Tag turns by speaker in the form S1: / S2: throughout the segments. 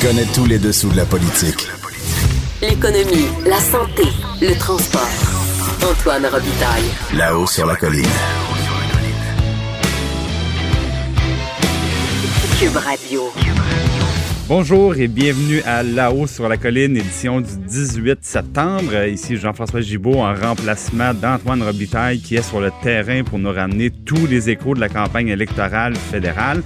S1: Connaît tous les dessous de la politique.
S2: L'économie, la santé, le transport. Antoine Robitaille.
S1: Là-haut sur la colline.
S2: Cube Radio.
S3: Bonjour et bienvenue à La-haut sur la colline, édition du 18 septembre. Ici Jean-François Gibault en remplacement d'Antoine Robitaille qui est sur le terrain pour nous ramener tous les échos de la campagne électorale fédérale.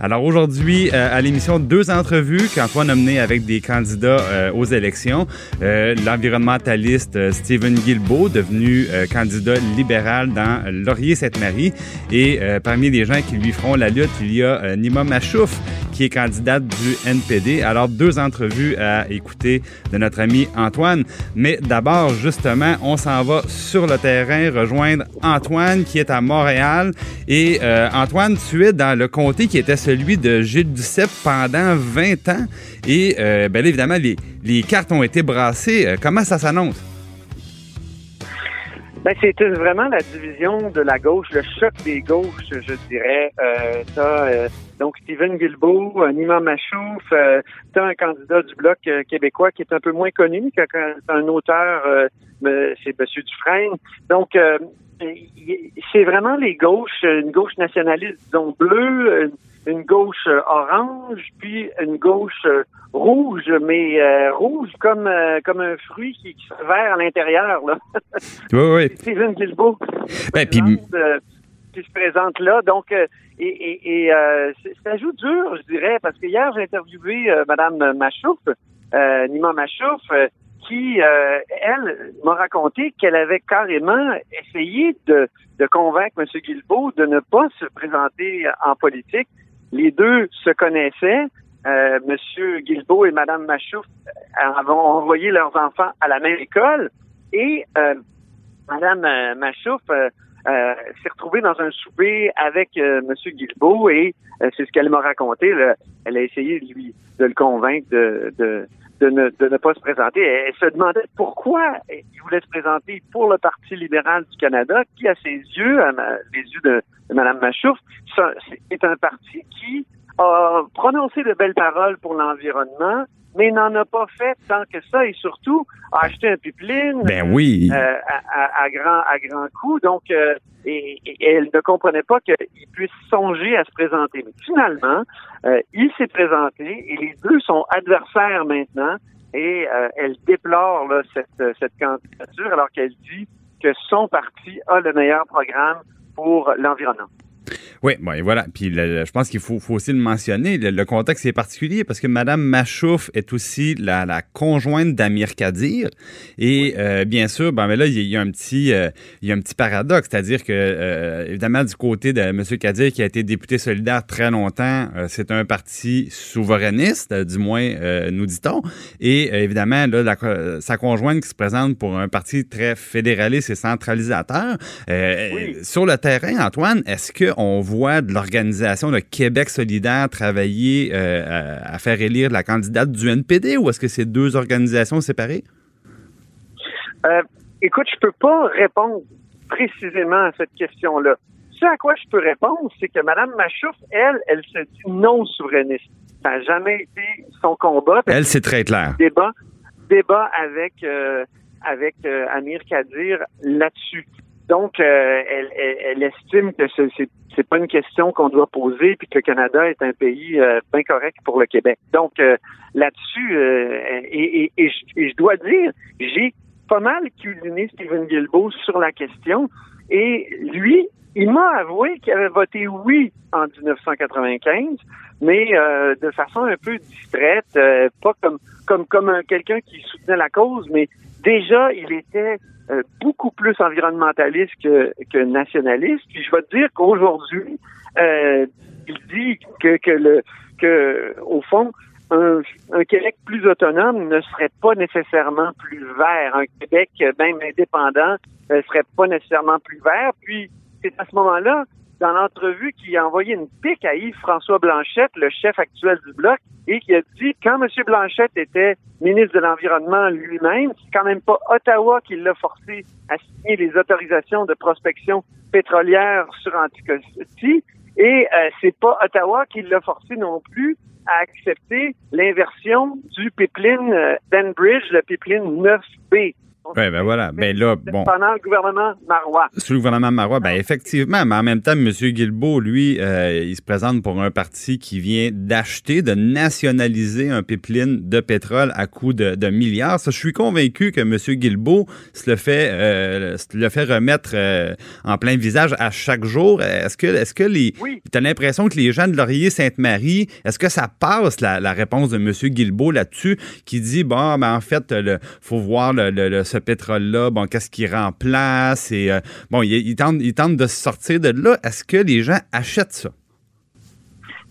S3: Alors aujourd'hui, euh, à l'émission, deux entrevues qu'Antoine a menées avec des candidats euh, aux élections. Euh, L'environnementaliste Stephen Guilbeault, devenu candidat libéral dans Laurier-Sainte-Marie. Et parmi les gens qui lui feront la lutte, il y a Nima Machouf, qui est candidate du NPD. Alors, deux entrevues à écouter de notre ami Antoine. Mais d'abord, justement, on s'en va sur le terrain rejoindre Antoine qui est à Montréal. Et Antoine, tu es dans le comté qui était celui de Gilles Duceppe pendant 20 ans. Et euh, bien évidemment, les, cartes ont été brassées. Euh, comment ça s'annonce?
S4: Ben, c'est vraiment la division de la gauche, le choc des gauches, je dirais. Euh, donc, Stephen Guilbeault, Nima Machouf, euh, un candidat du Bloc québécois qui est un peu moins connu, un auteur, c'est M. Dufresne. Donc, c'est vraiment les gauches, une gauche nationaliste, disons, bleue, une gauche euh, orange, puis une gauche euh, rouge, mais euh, rouge comme comme un fruit qui, qui se vert à l'intérieur. Là.
S3: oui, oui.
S4: Steven Guilbeault
S3: ben, puis...
S4: qui se présente là. Donc, et, et, et ça joue dur, je dirais, parce que hier, j'ai interviewé Madame Machouf, Nima Machouf, qui, elle, m'a raconté qu'elle avait carrément essayé de, de convaincre M. Guilbeault de ne pas se présenter en politique les deux se connaissaient. Euh, Monsieur Guilbeault et Madame Machouf avaient envoyé leurs enfants à la même école et euh, Madame euh, Machouf euh, euh, s'est retrouvée dans un souper avec Monsieur Guilbeault et c'est ce qu'elle m'a raconté. Elle a essayé lui de le convaincre de, de de ne, de ne pas se présenter. Elle, se demandait pourquoi il voulait se présenter pour le Parti libéral du Canada, qui, à ses yeux, à les yeux de, de Mme Machouf, c'est un parti qui a prononcé de belles paroles pour l'environnement, mais n'en a pas fait tant que ça et surtout a acheté un pipeline
S3: ben oui.
S4: Euh, à, à, grand à grand coup. Donc, euh, et, elle ne comprenait pas qu'il puisse songer à se présenter. Mais finalement, euh, il s'est présenté et les deux sont adversaires maintenant et elle déplore là, cette, cette candidature alors qu'elle dit que son parti a le meilleur programme pour l'environnement.
S3: Oui, bon, et voilà. Puis je pense qu'il faut, faut, aussi le mentionner. Le, contexte est particulier parce que Mme Machouf est aussi la, la conjointe d'Amir Kadir. Et euh, bien sûr, ben, mais là, il y, a un petit, euh, il y a un petit paradoxe. C'est-à-dire que, euh, évidemment, du côté de M. Kadir, qui a été député solidaire très longtemps, c'est un parti souverainiste, du moins, nous dit-on. Et évidemment, là, sa conjointe qui se présente pour un parti très fédéraliste et centralisateur. Sur le terrain, Antoine, est-ce qu'on voit de l'organisation de Québec solidaire travailler euh, à, faire élire la candidate du NPD ou est-ce que c'est deux organisations séparées?
S4: Euh, écoute, je peux pas répondre précisément à cette question-là. Ce à quoi je peux répondre, c'est que Mme Machouf, elle, elle se dit non souverainiste. Ça n'a jamais été son combat.
S3: Elle, c'est très clair.
S4: Débat, débat avec, euh, avec Amir Kadir là-dessus. Donc, elle, elle, estime que c'est c'est pas une question qu'on doit poser, puis que le Canada est un pays euh, bien correct pour le Québec. Donc euh, là-dessus, euh, et, et, je, dois dire, j'ai pas mal cuisiné Stephen Guilbeault sur la question, et lui, il m'a avoué qu'il avait voté oui en 1995, mais de façon un peu distraite, pas comme comme comme quelqu'un qui soutenait la cause, mais déjà il était euh, beaucoup plus environnementaliste que, nationaliste. Puis je vais te dire qu'aujourd'hui, euh, il dit que, que le que, au fond, un, Québec plus autonome ne serait pas nécessairement plus vert. Un Québec même indépendant ne serait pas nécessairement plus vert. Puis, c'est à ce moment-là, dans l'entrevue, qu'il a envoyé une pique à Yves-François Blanchette, le chef actuel du Bloc, et qui a dit, quand M. Blanchette était ministre de l'Environnement lui-même, c'est quand même pas Ottawa qui l'a forcé à signer les autorisations de prospection pétrolière sur Anticosti, et euh, c'est pas Ottawa qui l'a forcé non plus à accepter l'inversion du pipeline euh, d'Enbridge, le pipeline 9B.
S3: Oui, ben voilà. Ben là, bon.
S4: Pendant le gouvernement Marois.
S3: Sous le gouvernement Marois, ben effectivement, mais en même temps, M. Guilbeault, lui, euh, il se présente pour un parti qui vient d'acheter, de nationaliser un pipeline de pétrole à coût de, milliards. Ça, je suis convaincu que M. Guilbeault se le fait, euh, se le fait remettre euh, en plein visage à chaque jour. Est-ce que, est-ce que les, oui. as l'impression que les gens de Laurier-Sainte-Marie, est-ce que ça passe la, réponse de M. Guilbeault là-dessus, qui dit, bon, ben en fait, il faut voir le, le ce pétrole-là, bon, qu'est-ce qu'il remplace? Et, euh, bon, il, tente, il tente de sortir de là. Est-ce que les gens achètent ça?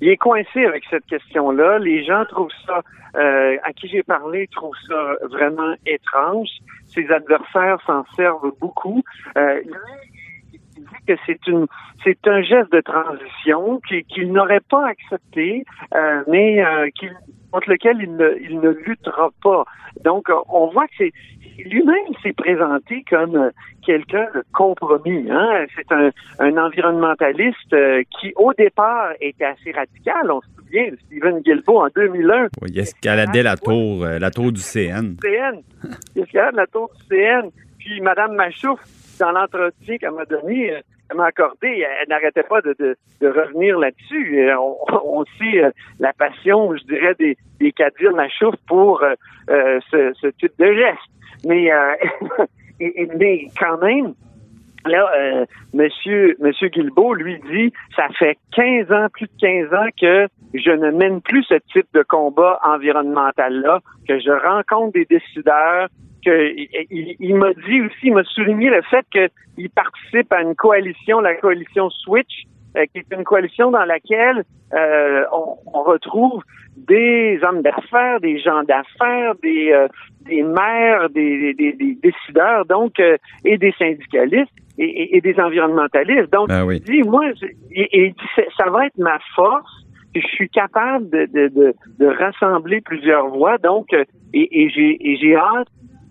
S4: Il est coincé avec cette question-là. Les gens trouvent ça, euh, à qui j'ai parlé, trouvent ça vraiment étrange. Ses adversaires s'en servent beaucoup. Euh, il dit que c'est une, c'est un geste de transition qu'il n'aurait pas accepté, mais contre lequel il ne, il ne luttera pas. Donc, on voit que c'est lui-même s'est présenté comme euh, quelqu'un de compromis. Hein? C'est un, un, environnementaliste euh, qui, au départ, était assez radical. On se souvient de Stephen Guilbeault en 2001.
S3: Oui, il escaladait la tour, euh, la tour du CN.
S4: CN. Il escaladait la tour du CN. Puis Mme Machouf, dans l'entretien qu'elle m'a donné, elle n'arrêtait pas de, de, revenir là-dessus. On, sait la passion, je dirais, des, des Kadir Machouf pour ce, ce type de geste. Mais, euh, mais quand même, là, euh, Monsieur, Monsieur Guilbeault, lui dit, ça fait 15 ans, plus de 15 ans que je ne mène plus ce type de combat environnemental-là, que je rencontre des décideurs, que il, il m'a dit aussi, il m'a souligné le fait qu'il participe à une coalition, la coalition Switch, euh, qui est une coalition dans laquelle euh, on, on, retrouve des hommes d'affaires, des gens d'affaires, des, euh, des maires, des, des, des décideurs, donc, et des syndicalistes et, et, des environnementalistes. Donc,
S3: ben
S4: dit, moi, et, ça va être ma force. Je suis capable de, de, de, de rassembler plusieurs voix, donc, et, et j'ai hâte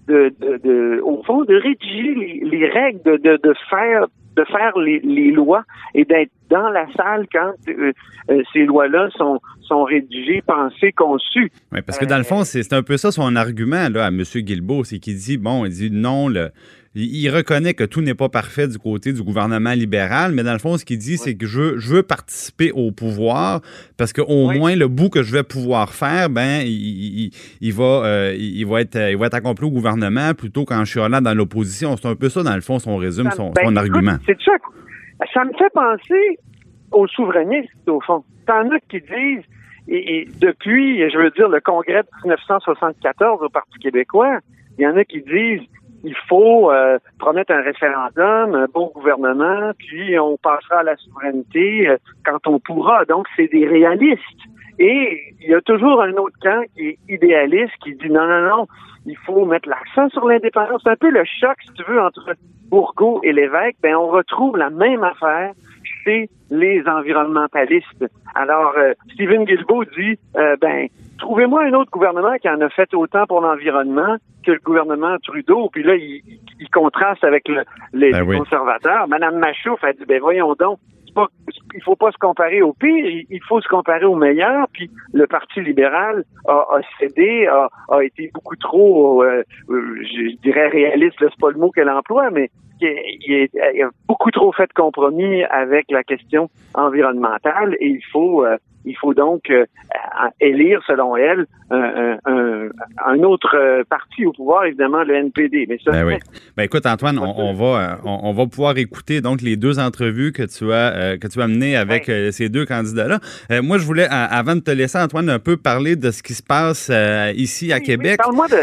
S4: de, de, de, au fond, de rédiger les, les règles, de, de, de faire de faire les, les lois et d'être dans la salle quand euh, euh, ces lois-là sont, sont rédigées, pensées, conçues.
S3: Oui, parce que dans le fond, c'est un peu ça son argument là, à M. Guilbeault, c'est qu'il dit, bon, il dit non, le, il, reconnaît que tout n'est pas parfait du côté du gouvernement libéral, mais dans le fond, ce qu'il dit, c'est que je veux, je veux participer au pouvoir parce qu'au moins le bout que je vais pouvoir faire, ben, il, il, va, euh, il, va être, il va être accompli au gouvernement plutôt qu'en là dans l'opposition. C'est un peu ça, dans le fond, son résume, son,
S4: ben,
S3: argument.
S4: C'est ça. Ça me fait penser aux souverainistes, au fond. T'en as qui disent, et, depuis, je veux dire, le congrès de 1974 au Parti québécois, il y en a qui disent il faut euh, promettre un référendum, un bon gouvernement, puis on passera à la souveraineté euh, quand on pourra. Donc, c'est des réalistes. Et il y a toujours un autre camp qui est idéaliste, qui dit non, non, non, il faut mettre l'accent sur l'indépendance. C'est un peu le choc, si tu veux, entre Bourgault et l'évêque. Ben, on retrouve la même affaire les environnementalistes. Alors, euh, Stephen Guilbeault dit, ben, trouvez-moi un autre gouvernement qui en a fait autant pour l'environnement que le gouvernement Trudeau. Puis là, il, contraste avec les ben conservateurs. Madame Machouf a dit, ben voyons donc, pas, il faut pas se comparer au pire, il faut se comparer au meilleur. Puis le Parti libéral a, cédé, a, été beaucoup trop, euh, euh, je dirais réaliste, c'est pas le mot qu'elle emploie, mais il, a beaucoup trop fait de compromis avec la question environnementale et il faut euh, il faut donc euh, élire, selon elle, un, un, un, autre euh, parti au pouvoir, évidemment le NPD. Mais ça,
S3: ben oui. Ben écoute, Antoine, on, va on, va pouvoir écouter donc les deux entrevues que tu as que tu as menées avec ces deux candidats-là. moi, je voulais, avant de te laisser, Antoine, un peu parler de ce qui se passe ici à Québec.
S4: Parle-moi de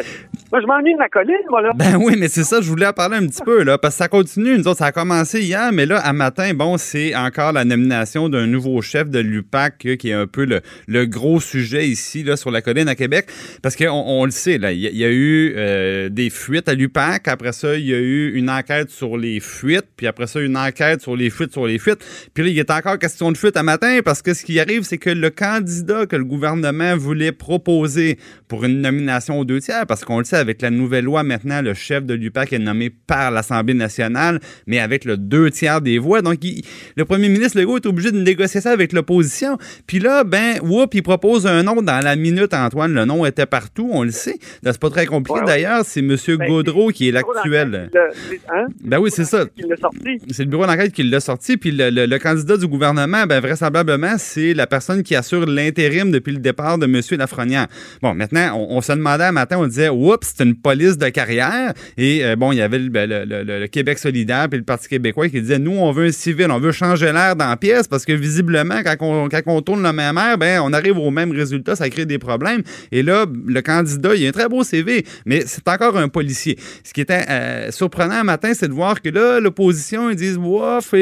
S4: Moi, je m'ennuie de ma colline, moi, là.
S3: Ben oui, mais c'est ça, je voulais en parler un petit peu, là, parce que ça continue. Nous autres, ça a commencé hier, mais là, à matin, bon, c'est encore la nomination d'un nouveau chef de l'UPAC, euh, qui est un peu le, le, gros sujet ici, là, sur la colline à Québec. Parce qu'on on le sait, là, il y, a eu euh, des fuites à l'UPAC. Après ça, il y a eu une enquête sur les fuites. Puis après ça, une enquête sur les fuites sur les fuites. Puis là, il est encore question de fuite à matin, parce que ce qui arrive, c'est que le candidat que le gouvernement voulait proposer pour une nomination aux deux tiers, parce qu'on le sait, avec la nouvelle loi, maintenant, le chef de l'UPAC est nommé par l'Assemblée nationale, mais avec le deux tiers des voix. Donc, le premier ministre Legault est obligé de négocier ça avec l'opposition. Puis là, ben, whoop, il propose un nom dans la minute, Antoine. Le nom était partout, on le sait. C'est pas très compliqué. D'ailleurs, c'est M. Ben, Gaudreau qui est l'actuel. Hein? Ben oui, c'est ça. C'est le bureau d'enquête qui l'a sorti. Puis le, candidat du gouvernement, ben, vraisemblablement, c'est la personne qui assure l'intérim depuis le départ de M. Lafrenière. Bon, maintenant, on, se demandait un matin, on disait, oups, c'est une police de carrière. Et euh, bon, il y avait ben, le, Québec solidaire puis le Parti québécois qui disait, nous, on veut un civil, on veut changer l'air dans la pièce parce que visiblement, quand on, quand on tourne le même air, ben, on arrive au même résultat, ça crée des problèmes. Et là, le candidat, il a un très beau CV, mais c'est encore un policier. Ce qui était euh, surprenant un matin, c'est de voir que là, l'opposition, ils disent, wouf,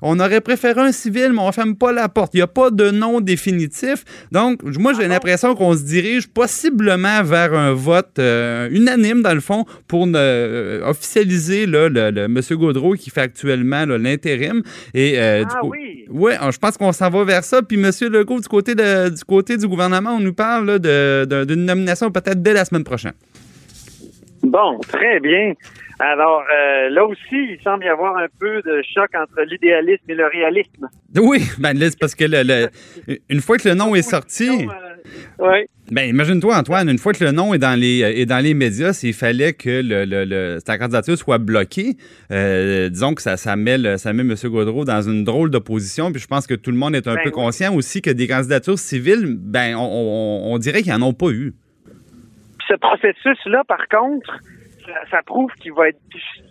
S3: on aurait préféré un civil, mais on ne ferme pas la porte. Il n'y a pas de nom définitif. Donc, moi, j'ai ah l'impression qu'on se dirige possiblement vers un vote euh, unanime, dans le fond, pour euh, officialiser là, le, M. Gaudreau qui fait actuellement l'intérim. Et,
S4: ah, du oui.
S3: Oui, je pense qu'on s'en va vers ça. Puis, M. Legault, du côté, de, du côté du gouvernement, on nous parle d'une nomination peut-être dès la semaine prochaine.
S4: Bon, très bien. Alors, euh, là aussi, il semble y avoir un peu de choc entre l'idéalisme et le réalisme.
S3: Oui, ben là, c'est parce que le, une fois que le nom est sorti.
S4: Euh, oui.
S3: Ben, imagine-toi, Antoine, une fois que le nom est dans les, est dans les médias, s'il fallait que le, le, ta candidature soit bloquée, euh, disons que ça, ça, met ça met M. Gaudreau dans une drôle d'opposition. Puis je pense que tout le monde est un ben peu conscient aussi que des candidatures civiles, ben, on, on dirait qu'ils n'en ont pas eu
S4: ce processus-là, par contre, ça, prouve qu'il va être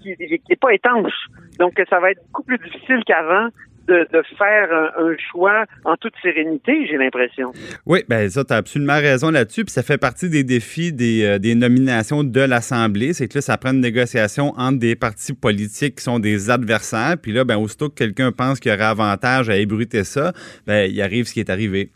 S4: qu'il n'est pas étanche. Donc, ça va être beaucoup plus difficile qu'avant de, faire un, choix en toute sérénité, j'ai l'impression.
S3: Oui, bien ça, tu as absolument raison là-dessus. Puis ça fait partie des défis des, euh, des nominations de l'Assemblée. C'est que là, ça prend une négociation entre des partis politiques qui sont des adversaires. Puis là, ben, aussitôt que quelqu'un pense qu'il y aurait avantage à ébruiter ça, ben, il arrive ce qui est arrivé.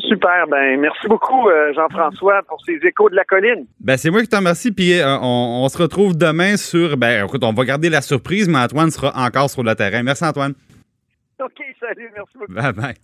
S4: Super. Ben, merci beaucoup, euh, Jean-François, pour ces échos de la colline.
S3: Ben, c'est moi qui te remercie. Puis euh, on, se retrouve demain sur. Ben, écoute, on va garder la surprise, mais Antoine sera encore sur le terrain. Merci, Antoine.
S4: OK, salut. Merci beaucoup.
S3: Bye bye.